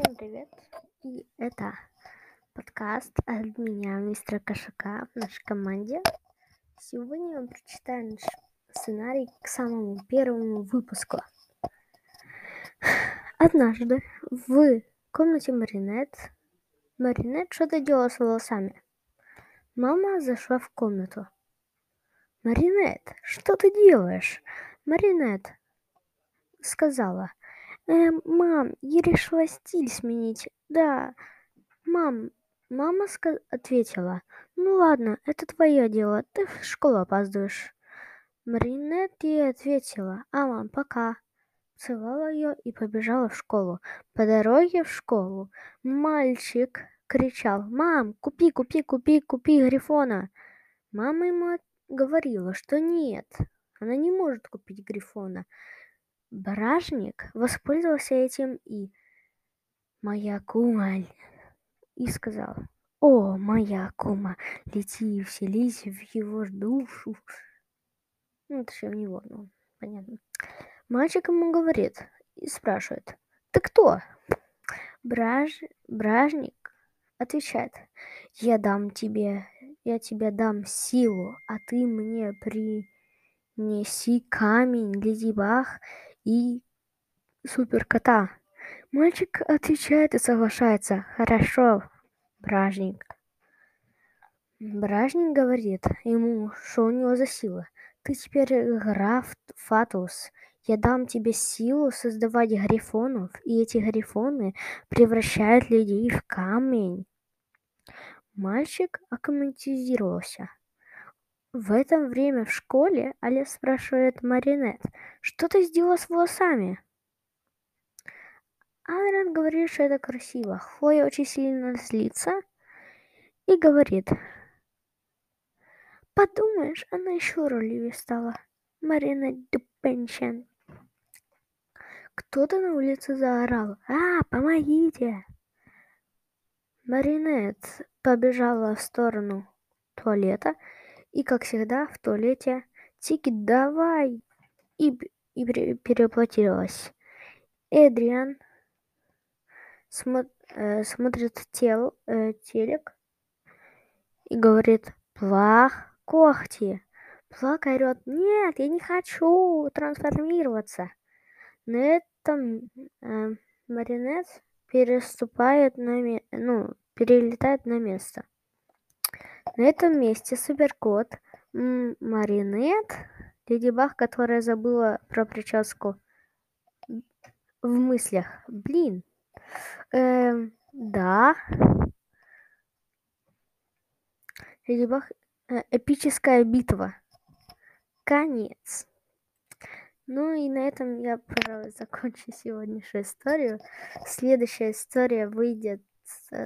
Всем привет! И это подкаст от меня, мистера Кошака, в нашей команде. Сегодня я вам прочитаю наш сценарий к самому первому выпуску. Однажды в комнате Маринет Маринет что-то делала с волосами. Мама зашла в комнату. «Маринет, что ты делаешь?» Маринет сказала. «Эм, мам, я решила стиль сменить. Да, мам». Мама ответила. «Ну ладно, это твое дело. Ты в школу опаздываешь». Маринет ей ответила. «А, мам, пока». Целовала ее и побежала в школу. По дороге в школу мальчик кричал. «Мам, купи, купи, купи, купи Грифона!» Мама ему говорила, что нет, она не может купить Грифона. Бражник воспользовался этим и «Моя кума!» и сказал «О, моя кума, лети и вселись в его душу!» Ну, точнее, в него, ну, понятно. Мальчик ему говорит и спрашивает «Ты кто?» Браж... Бражник отвечает «Я дам тебе, я тебе дам силу, а ты мне принеси камень, леди Баг и суперкота». Мальчик отвечает и соглашается «Хорошо, Бражник». Бражник говорит ему, что у него за сила. Ты теперь граф Фатус. Я дам тебе силу создавать грифонов, и эти грифоны превращают людей в камень. Мальчик акклиматизировался. В это время в школе Аля спрашивает Маринет, что ты сделала с волосами? Анрен говорит, что это красиво. Хлоя очень сильно злится и говорит, подумаешь, она еще ролевее стала. Марина Дюпенчен. Кто-то на улице заорал. «А, помогите!» Маринет побежала в сторону туалета и, как всегда, в туалете «Тики, давай!» и, и переплатилась. Эдриан смо- э, смотрит тел, э, телек и говорит «Плах, когти!» Плак орёт «Нет, я не хочу трансформироваться!» На этом э, Маринет переступает на ну, перелетает на место. На этом месте суперкот Маринет, Леди Баг, которая забыла про прическу в мыслях. Блин. Эм, да. Леди Баг, э, эпическая битва. Конец. Ну и на этом я, пожалуй, закончу сегодняшнюю историю. Следующая история выйдет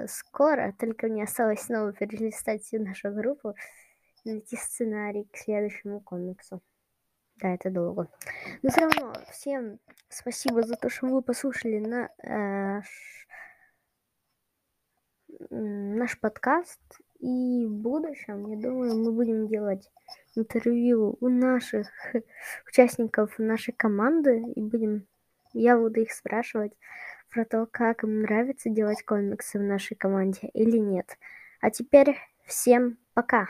скоро, только мне осталось снова перелистать всю нашу группу и найти сценарий к следующему комиксу. Да, это долго. Но все равно, всем спасибо за то, что вы послушали на, э, наш подкаст. И в будущем, я думаю, мы будем делать интервью у наших участников нашей команды и будем я буду их спрашивать про то, как им нравится делать комиксы в нашей команде или нет. А теперь всем пока!